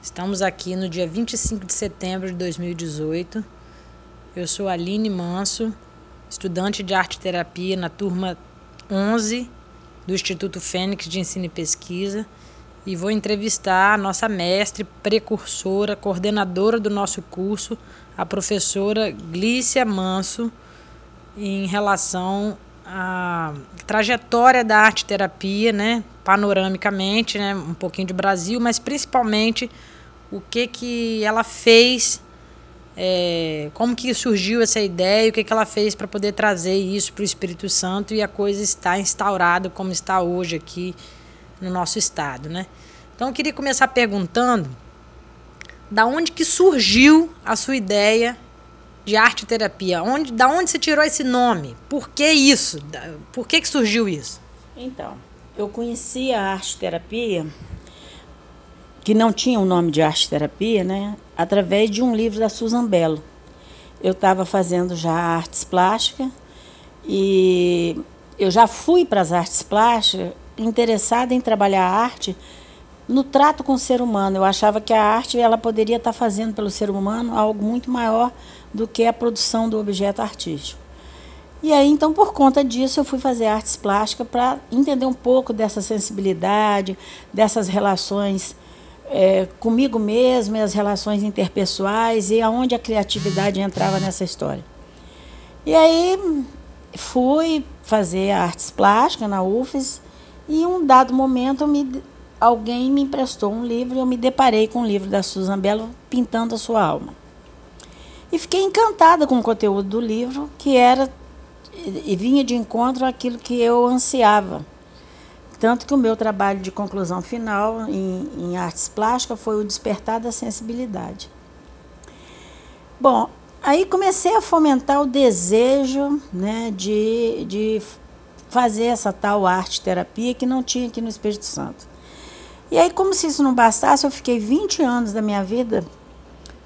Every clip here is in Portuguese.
Estamos aqui no dia 25 de setembro de 2018. Eu sou Aline Manso, estudante de arte terapia na turma 11 do Instituto Fênix de Ensino e Pesquisa e vou entrevistar a nossa mestre, precursora, coordenadora do nosso curso, a professora Glícia Manso, em relação à trajetória da arte terapia, né, panoramicamente, né, um pouquinho de Brasil, mas principalmente o que que ela fez, é, como que surgiu essa ideia, o que que ela fez para poder trazer isso para o Espírito Santo e a coisa está instaurada como está hoje aqui no nosso estado, né? Então eu queria começar perguntando da onde que surgiu a sua ideia de arte terapia? Onde, da onde você tirou esse nome? Por que isso? Por que que surgiu isso? Então, eu conheci a arte terapia que não tinha o nome de arte terapia, né? Através de um livro da Susan Bello. Eu estava fazendo já artes plásticas e eu já fui para as artes plásticas interessada em trabalhar a arte no trato com o ser humano. Eu achava que a arte ela poderia estar fazendo pelo ser humano algo muito maior do que a produção do objeto artístico. E aí, então, por conta disso, eu fui fazer artes plásticas para entender um pouco dessa sensibilidade, dessas relações é, comigo mesma, as relações interpessoais e aonde a criatividade entrava nessa história. E aí fui fazer artes plásticas na UFES e em um dado momento me, alguém me emprestou um livro e eu me deparei com um livro da Susan Bello, Pintando a Sua Alma. E fiquei encantada com o conteúdo do livro, que era e vinha de encontro àquilo que eu ansiava tanto que o meu trabalho de conclusão final em, em artes plásticas foi o despertar da sensibilidade. Bom, aí comecei a fomentar o desejo né, de, de fazer essa tal arte terapia que não tinha aqui no Espírito Santo. E aí, como se isso não bastasse, eu fiquei 20 anos da minha vida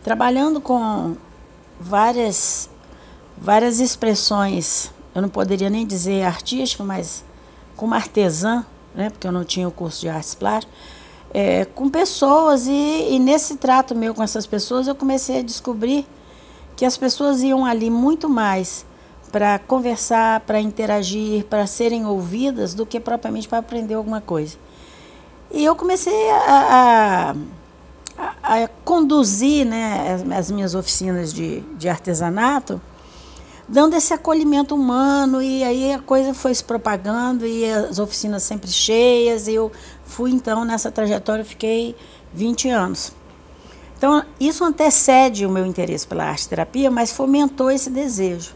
trabalhando com várias, várias expressões, eu não poderia nem dizer artístico, mas como artesã, né, porque eu não tinha o curso de artes plásticas, é, com pessoas e, e nesse trato meu com essas pessoas eu comecei a descobrir que as pessoas iam ali muito mais para conversar, para interagir, para serem ouvidas, do que propriamente para aprender alguma coisa. E eu comecei a, a, a conduzir né, as, as, minhas oficinas de, de artesanato dando esse acolhimento humano e aí a coisa foi se propagando e as oficinas sempre cheias e eu fui então nessa trajetória fiquei 20 anos. Então isso antecede o meu interesse pela arte terapia, mas fomentou esse desejo.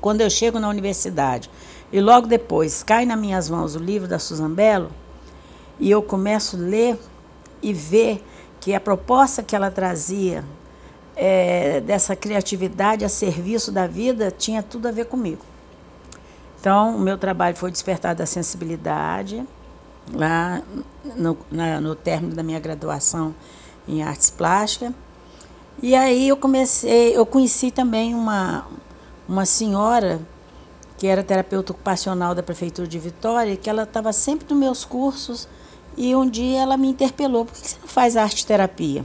Quando eu chego na universidade e logo depois cai nas minhas mãos o livro da Susan Bello e eu começo a ler e ver que a proposta que ela trazia é, dessa criatividade a serviço da vida tinha tudo a ver comigo. Então, o meu trabalho foi despertar da sensibilidade, lá no, na, no término da minha graduação em artes plásticas. E aí eu comecei, eu conheci também uma, uma senhora que era terapeuta ocupacional da prefeitura de Vitória, que ela estava sempre nos meus cursos e um dia ela me interpelou, por que você não faz arte terapia?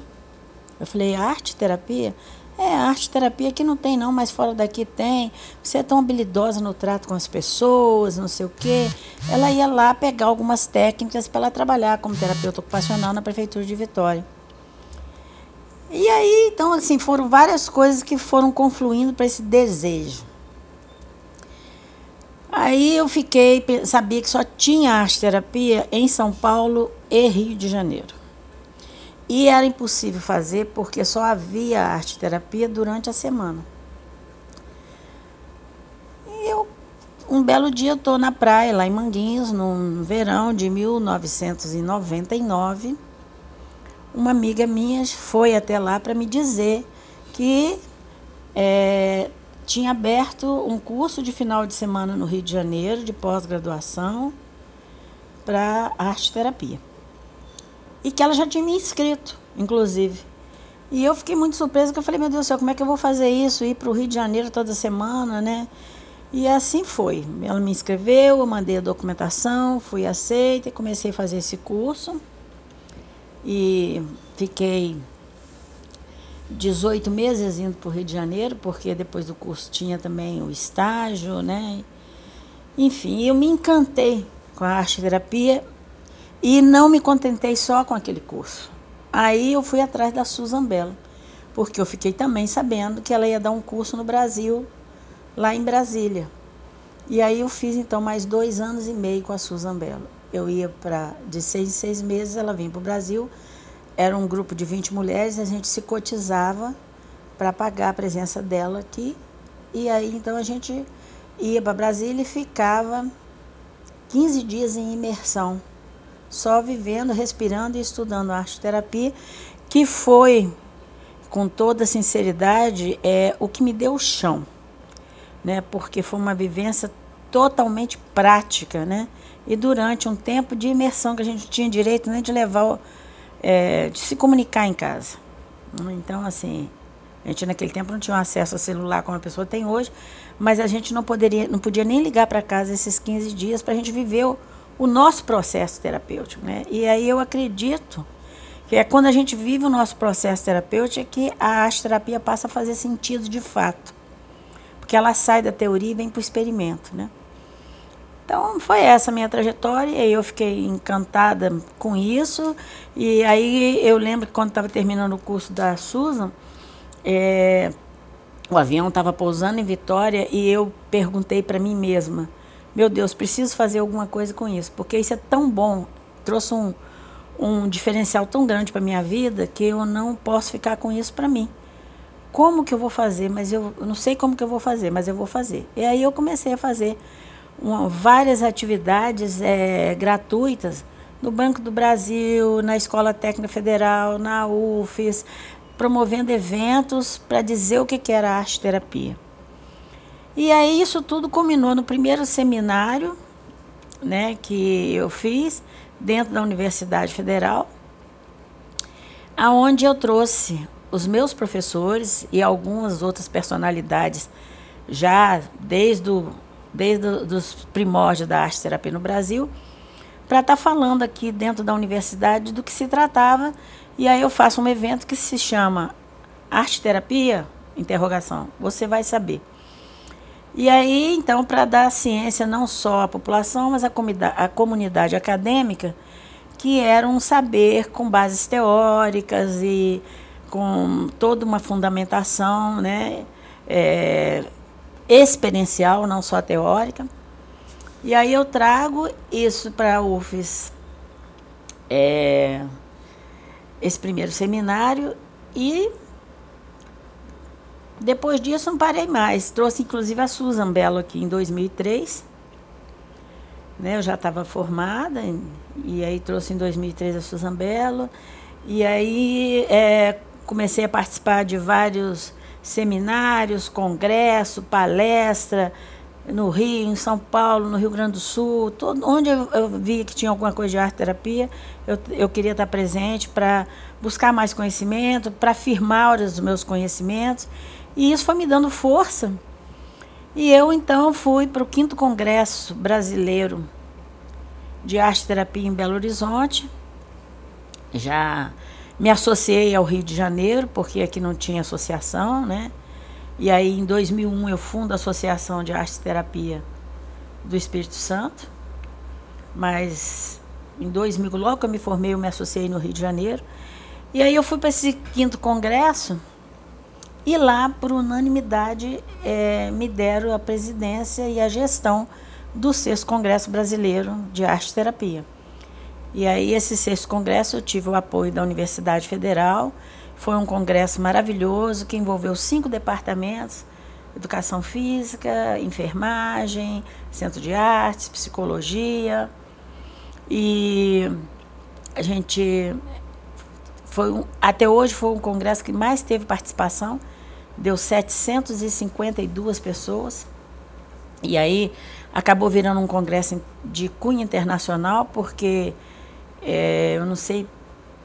Eu falei, arte terapia? É, arte terapia que não tem não, mas fora daqui tem. Você é tão habilidosa no trato com as pessoas, não sei o quê. Ela ia lá pegar algumas técnicas para ela trabalhar como terapeuta ocupacional na prefeitura de Vitória. E aí, então, assim, foram várias coisas que foram confluindo para esse desejo. Aí eu fiquei, sabia que só tinha arte terapia em São Paulo e Rio de Janeiro. E era impossível fazer porque só havia arte terapia durante a semana. E eu, um belo dia, estou na praia, lá em Manguinhos, no verão de 1999. Uma amiga minha foi até lá para me dizer que é, tinha aberto um curso de final de semana no Rio de Janeiro, de pós-graduação, para arte terapia e que ela já tinha me inscrito, inclusive. E eu fiquei muito surpresa, que eu falei, meu Deus do céu, como é que eu vou fazer isso? Ir para o Rio de Janeiro toda semana, né? E assim foi. Ela me inscreveu, eu mandei a documentação, fui aceita e comecei a fazer esse curso. E fiquei 18 meses indo para o Rio de Janeiro, porque depois do curso tinha também o estágio, né? Enfim, eu me encantei com a arte terapia e não me contentei só com aquele curso. Aí eu fui atrás da Susan Bell, porque eu fiquei também sabendo que ela ia dar um curso no Brasil, lá em Brasília. E aí eu fiz então mais dois anos e meio com a Susan Bell. Eu ia para de seis em seis meses, ela vinha para o Brasil. Era um grupo de 20 mulheres, a gente se cotizava para pagar a presença dela aqui. E aí então a gente ia para Brasília e ficava 15 dias em imersão, só vivendo, respirando e estudando arte terapia, que foi, com toda sinceridade, é o que me deu o chão, né? Porque foi uma vivência totalmente prática, né? E durante um tempo de imersão que a gente tinha direito nem de levar, é, de se comunicar em casa. Então, assim, a gente naquele tempo não tinha acesso a celular como a pessoa tem hoje, mas a gente não poderia, não podia nem ligar para casa esses 15 dias para a gente viver o, o, nosso processo terapêutico, né? E aí eu acredito que é quando a gente vive o nosso processo terapêutico é que a arte terapia passa a fazer sentido de fato, porque ela sai da teoria e vem para o experimento, né? Então foi essa a minha trajetória e eu fiquei encantada com isso. E aí eu lembro que quando estava terminando o curso da Susan, é, o avião estava pousando em Vitória e eu perguntei para mim mesma: meu Deus, preciso fazer alguma coisa com isso, porque isso é tão bom, trouxe um, um diferencial tão grande para minha vida que eu não posso ficar com isso para mim. Como que eu vou fazer? Mas eu, eu, não sei como que eu vou fazer, mas eu vou fazer. E aí eu comecei a fazer uma, várias atividades é, gratuitas no Banco do Brasil, na Escola Técnica Federal, na UFES, promovendo eventos para dizer o que era arte terapia. E aí isso tudo culminou no primeiro seminário, né, que eu fiz dentro da Universidade Federal, aonde eu trouxe os meus professores e algumas outras personalidades já desde o, desde os primórdios da arte terapia no Brasil, para estar tá falando aqui dentro da universidade do que se tratava e aí eu faço um evento que se chama Arte Terapia? Interrogação. Você vai saber. E aí, então, para dar ciência não só à população, mas à comunidade, à comunidade acadêmica, que era um saber com bases teóricas e com toda uma fundamentação né, é, experiencial, não só teórica. E aí eu trago isso para a UFES. É, esse primeiro seminário e depois disso não parei mais. Trouxe inclusive a Susan Belo aqui em 2003. Né, eu já estava formada e aí trouxe em 2003 a Susan Belo. E aí é, comecei a participar de vários seminários, congresso, palestra, no Rio, em São Paulo, no Rio Grande do Sul, todo, onde eu, eu via que tinha alguma coisa de arte terapia, eu, eu queria estar presente para buscar mais conhecimento, para afirmar os meus conhecimentos. E isso foi me dando força. E eu então fui para o quinto Congresso Brasileiro de Arte Terapia em Belo Horizonte. Já me associei ao Rio de Janeiro, porque aqui não tinha associação, né? E aí, em 2001, eu fundo a Associação de Arte e Terapia do Espírito Santo. Mas em 2000, logo que eu me formei, eu me associei no Rio de Janeiro. E aí eu fui para esse quinto congresso e lá, por unanimidade, é, me deram a presidência e a gestão do sexto Congresso Brasileiro de Arte e Terapia. E aí, esse sexto congresso, eu tive o apoio da Universidade Federal, foi um congresso maravilhoso que envolveu cinco departamentos: educação física, enfermagem, centro de artes, psicologia. E a gente foi um, até hoje foi um congresso que mais teve participação, deu 752 pessoas. E aí acabou virando um congresso de cunho internacional, porque é, eu não sei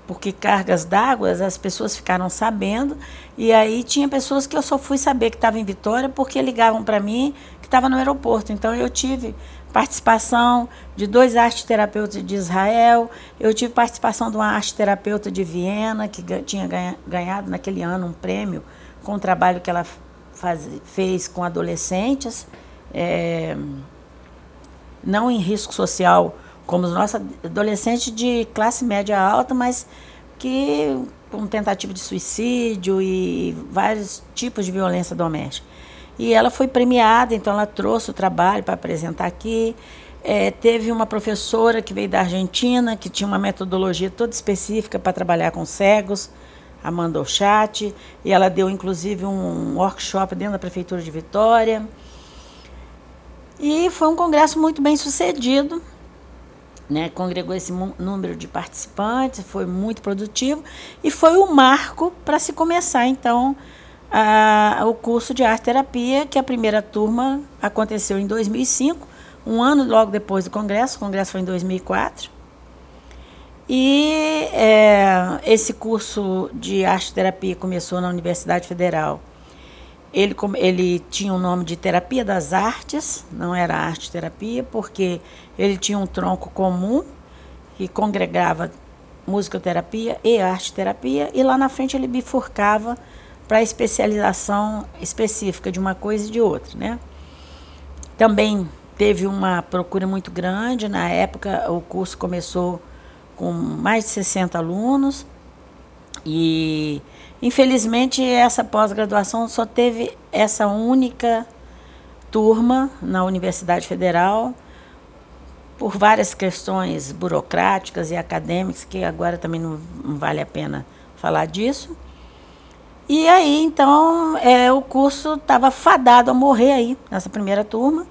porque cargas d'água as pessoas ficaram sabendo e aí tinha pessoas que eu só fui saber que estava em Vitória porque ligavam para mim que estava no aeroporto. Então eu tive participação de dois arte-terapeutas de Israel, eu tive participação de uma arte-terapeuta de Viena, que tinha ganhado naquele ano um prêmio com o trabalho que ela faz, fez com adolescentes, é, não em risco social como os nossos adolescentes de classe média alta, mas que com tentativa de suicídio e vários tipos de violência doméstica. E ela foi premiada, então ela trouxe o trabalho para apresentar aqui. É, teve uma professora que veio da Argentina, que tinha uma metodologia toda específica para trabalhar com cegos, Amanda Ochat, e ela deu inclusive um workshop dentro da Prefeitura de Vitória. E foi um congresso muito bem sucedido, né? congregou esse número de participantes, foi muito produtivo e foi o marco para se começar então a, o curso de arte terapia, que a primeira turma aconteceu em 2005, um ano logo depois do congresso, o congresso foi em 2004. E é, esse curso de arte terapia começou na Universidade Federal. Ele, ele tinha o nome de Terapia das Artes, não era arte terapia, porque ele tinha um tronco comum que congregava musicoterapia e arte terapia, e lá na frente ele bifurcava para especialização específica de uma coisa e de outra, né? Também teve uma procura muito grande, na época o curso começou com mais de 60 alunos e infelizmente essa pós-graduação só teve essa única turma na Universidade Federal por várias questões burocráticas e acadêmicas, que agora também não, vale a pena falar disso. E aí, então, é, o curso estava fadado a morrer aí, nessa primeira turma.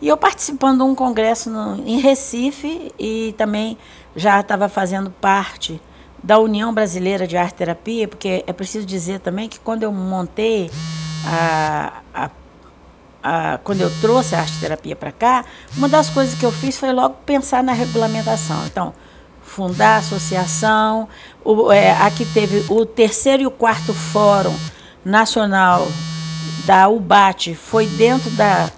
E eu participando de um congresso no, em Recife e também já estava fazendo parte da União Brasileira de Arte Terapia, porque é preciso dizer também que quando eu montei a, a a, quando eu trouxe a arte terapia para cá, uma das coisas que eu fiz foi logo pensar na regulamentação. Então, fundar a associação. O, é, aqui teve o terceiro e o quarto fórum nacional da UBAT, foi dentro da,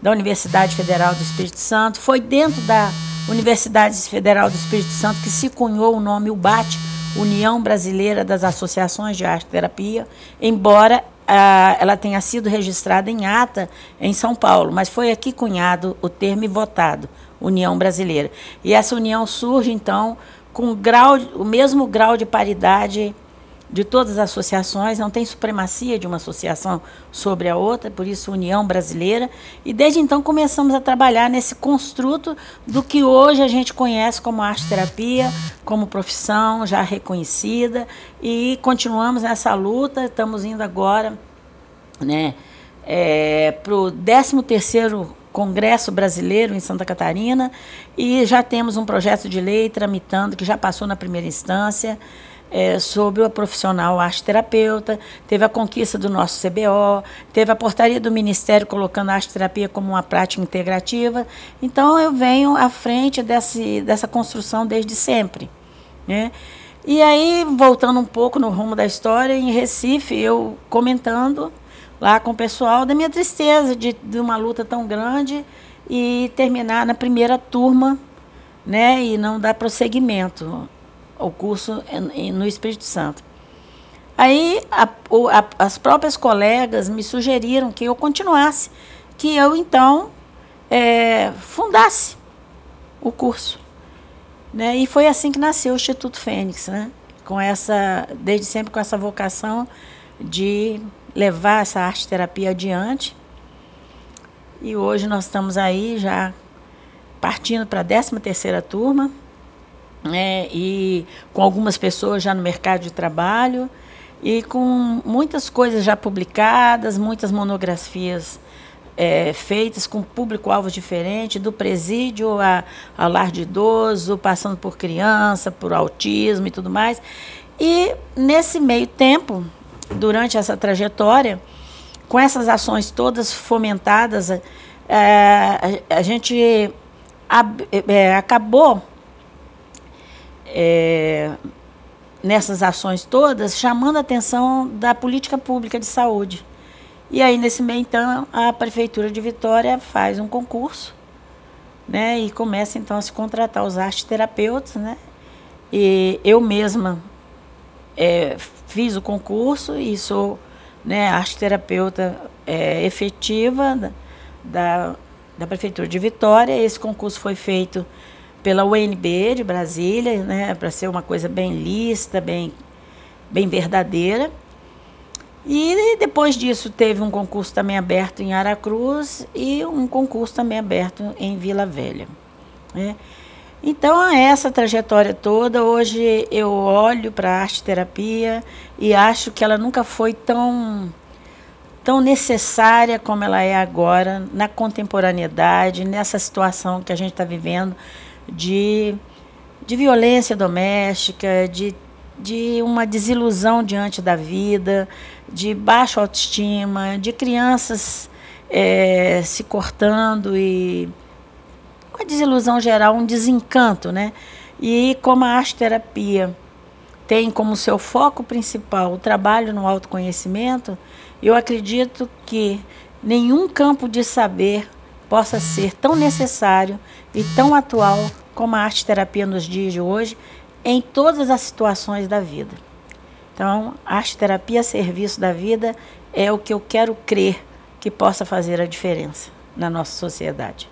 da Universidade Federal do Espírito Santo, foi dentro da Universidade Federal do Espírito Santo que se cunhou o nome UBAT, União Brasileira das Associações de Arte Terapia, embora ah, ela tenha sido registrada em ata em São Paulo, mas foi aqui cunhado o termo e votado, União Brasileira. E essa união surge, então, com grau, o mesmo grau de paridade de todas as associações, não tem supremacia de uma associação sobre a outra, por isso União Brasileira. E desde então começamos a trabalhar nesse construto do que hoje a gente conhece como arte terapia, como profissão já reconhecida, e continuamos nessa luta. Estamos indo agora né, é, para o 13º Congresso Brasileiro em Santa Catarina e já temos um projeto de lei tramitando que já passou na primeira instância, é, sobre o profissional arte terapeuta, teve a conquista do nosso CBO, teve a portaria do Ministério colocando a arte terapia como uma prática integrativa. Então eu venho à frente desse, dessa construção desde sempre. Né? E aí, voltando um pouco no rumo da história, em Recife, eu comentando lá com o pessoal da minha tristeza de, de uma luta tão grande e terminar na primeira turma né, e não dar prosseguimento o curso no Espírito Santo. Aí a, a, as próprias colegas me sugeriram que eu continuasse, que eu então é, fundasse o curso. Né? E foi assim que nasceu o Instituto Fênix, né? com essa, desde sempre com essa vocação de levar essa arte terapia adiante. E hoje nós estamos aí já partindo para a 13 terceira turma né, e com algumas pessoas já no mercado de trabalho e com muitas coisas já publicadas, muitas monografias é, feitas com público-alvo diferente, do presídio a, a lar de idoso, passando por criança, por autismo e tudo mais. E nesse meio tempo, durante essa trajetória, com essas ações todas fomentadas, é, a, a, gente é, acabou é, nessas ações todas, chamando a atenção da política pública de saúde. E aí, nesse meio, então, a Prefeitura de Vitória faz um concurso né? E começa então a se contratar os arteterapeutas, né? E eu mesma é, fiz o concurso e sou né, arteterapeuta é, efetiva da, da, da Prefeitura de Vitória. Esse concurso foi feito pela UNB de Brasília, né, para ser uma coisa bem lista, bem, bem verdadeira. E depois disso teve um concurso também aberto em Aracruz e um concurso também aberto em Vila Velha. Né? Então, essa trajetória toda, hoje eu olho para a arte terapia e acho que ela nunca foi tão, tão necessária como ela é agora, na contemporaneidade, nessa situação que a gente está vivendo de, de violência doméstica, de, de uma desilusão diante da vida, de baixa autoestima, de crianças é, se cortando e uma desilusão geral, um desencanto, né? E como a arte terapia tem como seu foco principal o trabalho no autoconhecimento, eu acredito que nenhum campo de saber possa ser tão necessário e tão atual como a arte terapia nos dias de hoje, em todas as situações da vida. Então, arte terapia a serviço da vida é o que eu quero crer que possa fazer a diferença na nossa sociedade.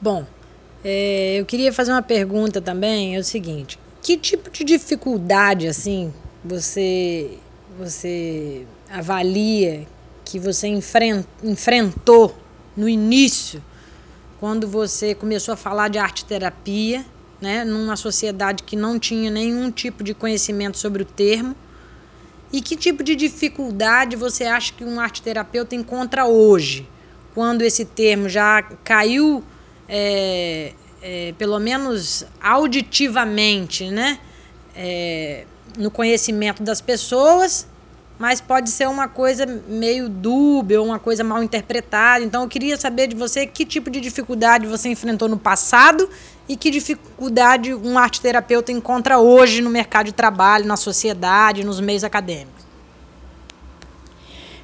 Bom, é, eu queria fazer uma pergunta também, é o seguinte, que tipo de dificuldade, assim, você, você avalia que você enfrent, enfrentou no início, quando você começou a falar de arte terapia, né, numa sociedade que não tinha nenhum tipo de conhecimento sobre o termo, e que tipo de dificuldade você acha que um arte terapeuta encontra hoje, quando esse termo já caiu é, é, pelo menos auditivamente, né? É, no conhecimento das pessoas, mas pode ser uma coisa meio dúbia, uma coisa mal interpretada. Então eu queria saber de você que tipo de dificuldade você enfrentou no passado e que dificuldade um arte terapeuta encontra hoje no mercado de trabalho, na sociedade, nos meios acadêmicos.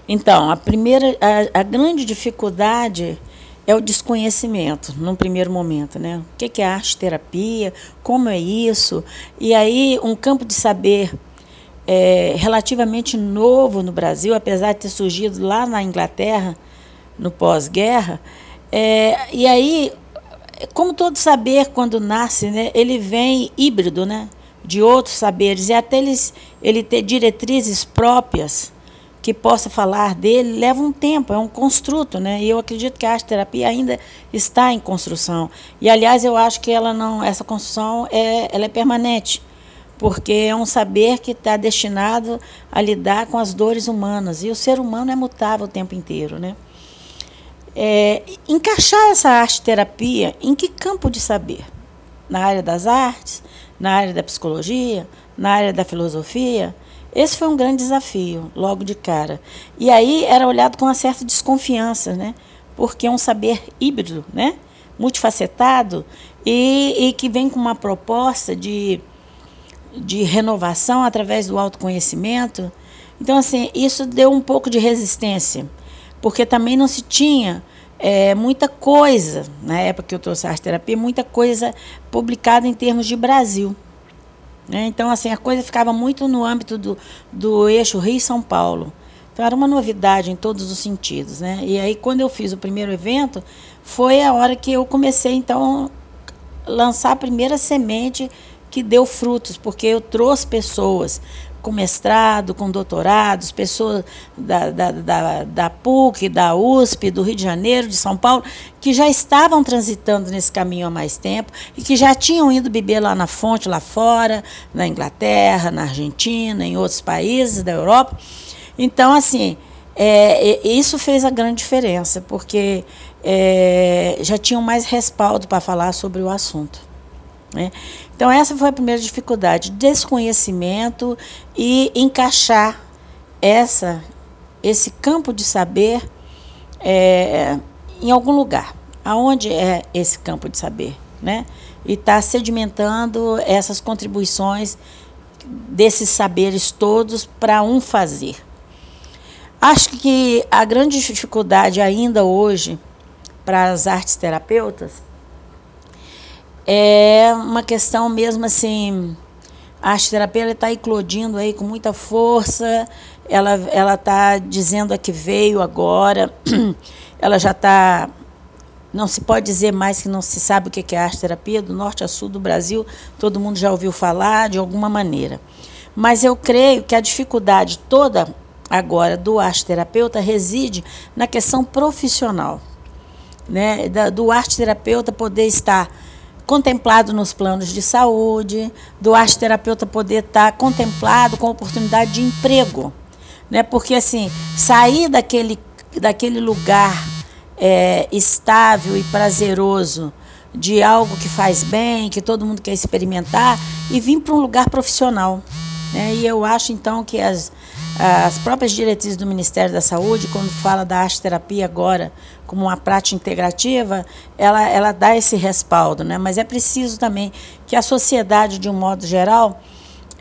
Então, a primeira, a, a grande dificuldade é o desconhecimento, num primeiro momento, né? O que é arte terapia? Como é isso? E aí, um campo de saber é, relativamente novo no Brasil, apesar de ter surgido lá na Inglaterra, no pós-guerra. É, e aí, como todo saber, quando nasce, né, ele vem híbrido né, de outros saberes, e até eles, ele ter diretrizes próprias que possa falar dele leva um tempo, é um construto, né? E eu acredito que a arte terapia ainda está em construção. E aliás, eu acho que ela não, essa construção é, ela é permanente, porque é um saber que está destinado a lidar com as dores humanas. E o ser humano é mutável o tempo inteiro, né? É, encaixar essa arte terapia em que campo de saber? Na área das artes, na área da psicologia, na área da filosofia, esse foi um grande desafio, logo de cara. E aí era olhado com uma certa desconfiança, né? Porque é um saber híbrido, né? multifacetado, e, e que vem com uma proposta de, de renovação através do autoconhecimento. Então, assim, isso deu um pouco de resistência, porque também não se tinha é, muita coisa, na época que eu trouxe a arte terapia, muita coisa publicada em termos de Brasil. Né? Então, assim, a coisa ficava muito no âmbito do, do eixo Rio-São Paulo. Então, era uma novidade em todos os sentidos. Né? E aí, quando eu fiz o primeiro evento, foi a hora que eu comecei, então, lançar a primeira semente que deu frutos, porque eu trouxe pessoas com mestrado, com doutorados, pessoas da, da, da, da, PUC, da USP, do Rio de Janeiro, de São Paulo, que já estavam transitando nesse caminho há mais tempo e que já tinham ido beber lá na fonte, lá fora, na Inglaterra, na Argentina, em outros países da Europa. Então, assim, é, isso fez a grande diferença, porque é, já tinham mais respaldo para falar sobre o assunto. Né? Então, essa foi a primeira dificuldade: desconhecimento e encaixar essa, esse campo de saber é, em algum lugar. Aonde é esse campo de saber? Né? E está sedimentando essas contribuições desses saberes todos para um fazer. Acho que a grande dificuldade ainda hoje para as artes terapeutas é uma questão mesmo assim. A arte terapia está eclodindo aí com muita força, ela ela está dizendo a que veio agora, ela já está não se pode dizer mais que não se sabe o que é arte terapia, do norte a sul do Brasil, todo mundo já ouviu falar de alguma maneira. Mas eu creio que a dificuldade toda agora do arte terapeuta reside na questão profissional, né? do arte terapeuta poder estar contemplado nos planos de saúde, do arte terapeuta poder estar contemplado com oportunidade de emprego, né? Porque assim, sair daquele daquele lugar é, estável e prazeroso de algo que faz bem, que todo mundo quer experimentar, e vir para um lugar profissional. Né? E eu acho então que as, as próprias diretrizes do Ministério da Saúde, quando fala da arte terapia agora como uma prática integrativa, ela, ela dá esse respaldo. Né? Mas é preciso também que a sociedade, de um modo geral,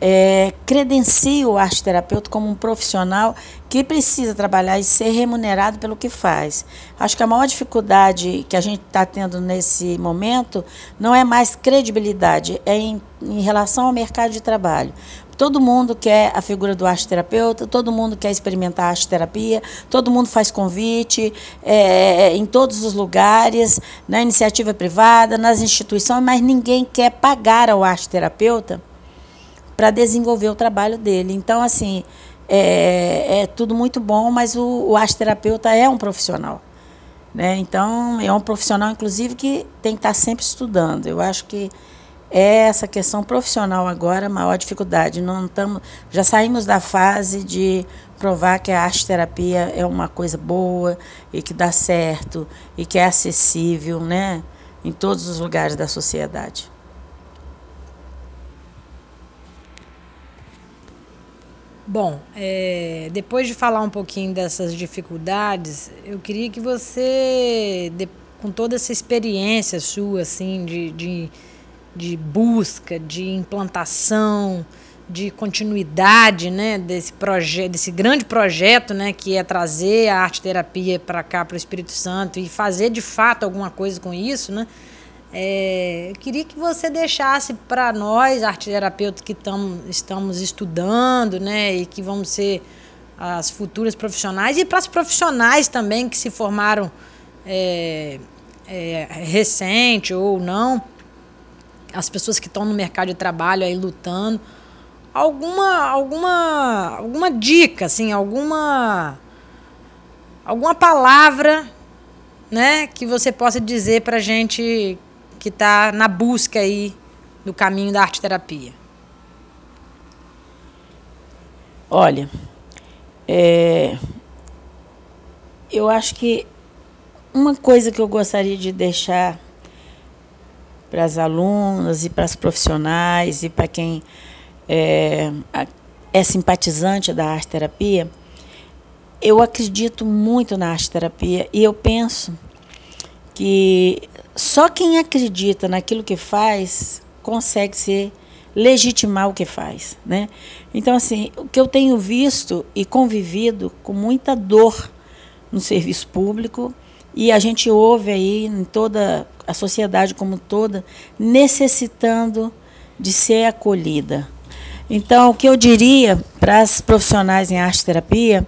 é, credencia o arte terapeuta como um profissional que precisa trabalhar e ser remunerado pelo que faz. Acho que a maior dificuldade que a gente está tendo nesse momento não é mais credibilidade, é em, em relação ao mercado de trabalho. Todo mundo quer a figura do arte terapeuta, todo mundo quer experimentar arte terapia, todo mundo faz convite é, em todos os lugares, na iniciativa privada, nas instituições, mas ninguém quer pagar ao arte terapeuta para desenvolver o trabalho dele. Então, assim, é, é tudo muito bom, mas o, o terapeuta é um profissional. Né? Então, é um profissional, inclusive, que tem que estar sempre estudando. Eu acho que é essa questão profissional agora a maior dificuldade. Não tamo, já saímos da fase de provar que a arte terapia é uma coisa boa e que dá certo e que é acessível né, em todos os lugares da sociedade. Bom, é, depois de falar um pouquinho dessas dificuldades, eu queria que você, de, com toda essa experiência sua, assim, de, de, de busca, de implantação, de continuidade, né, desse projeto, desse grande projeto, né, que é trazer a arte terapia para cá, para o Espírito Santo e fazer de fato alguma coisa com isso, né? É, eu queria que você deixasse para nós, arteterapeutas que tam, estamos estudando, né, e que vamos ser as futuras profissionais, e para as profissionais também que se formaram é, é, recente ou não, as pessoas que estão no mercado de trabalho aí lutando, alguma, alguma, alguma dica, assim, alguma, alguma palavra, né, que você possa dizer para gente que está na busca aí do caminho da arte terapia? Olha, é, eu acho que uma coisa que eu gostaria de deixar para as alunas e para as profissionais e para quem é, é simpatizante da arte terapia, eu acredito muito na arte terapia e eu penso que só quem acredita naquilo que faz consegue ser legitimar o que faz, né? Então assim, o que eu tenho visto e convivido com muita dor no serviço público e a gente ouve aí em toda a sociedade como toda necessitando de ser acolhida. Então, o que eu diria para as profissionais em arte terapia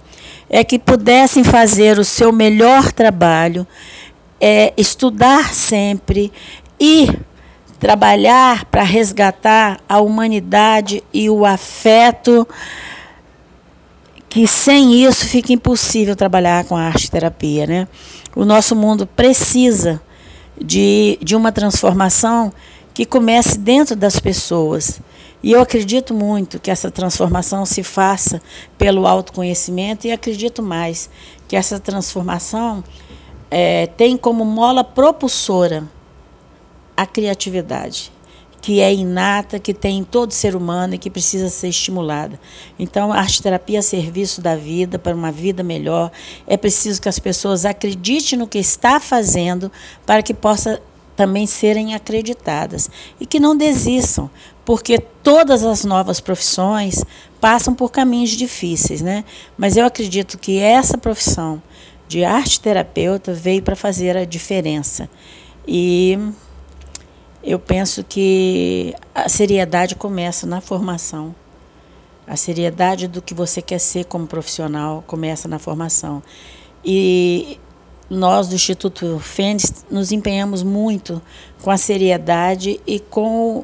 é que pudessem fazer o seu melhor trabalho é, estudar sempre e trabalhar para resgatar a humanidade e o afeto, que sem isso fica impossível trabalhar com a arte terapia. Né? O nosso mundo precisa de, de uma transformação que comece dentro das pessoas. E eu acredito muito que essa transformação se faça pelo autoconhecimento e acredito mais que essa transformação é, tem como mola propulsora a criatividade, que é inata, que tem em todo ser humano e que precisa ser estimulada. Então, a arte terapia a serviço da vida, para uma vida melhor. É preciso que as pessoas acreditem no que está fazendo para que possa também serem acreditadas e que não desistam, porque todas as novas profissões passam por caminhos difíceis, né? Mas eu acredito que essa profissão de arte terapeuta veio para fazer a diferença. E eu penso que a seriedade começa na formação. A seriedade do que você quer ser como profissional começa na formação. E nós do Instituto Fênix nos empenhamos muito com a seriedade e com,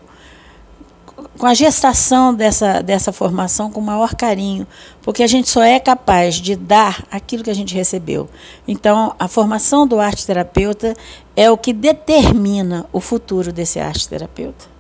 com a gestação dessa, dessa formação com o maior carinho, porque a gente só é capaz de dar aquilo que a gente recebeu. Então, a formação do arte terapeuta é o que determina o futuro desse arte terapeuta.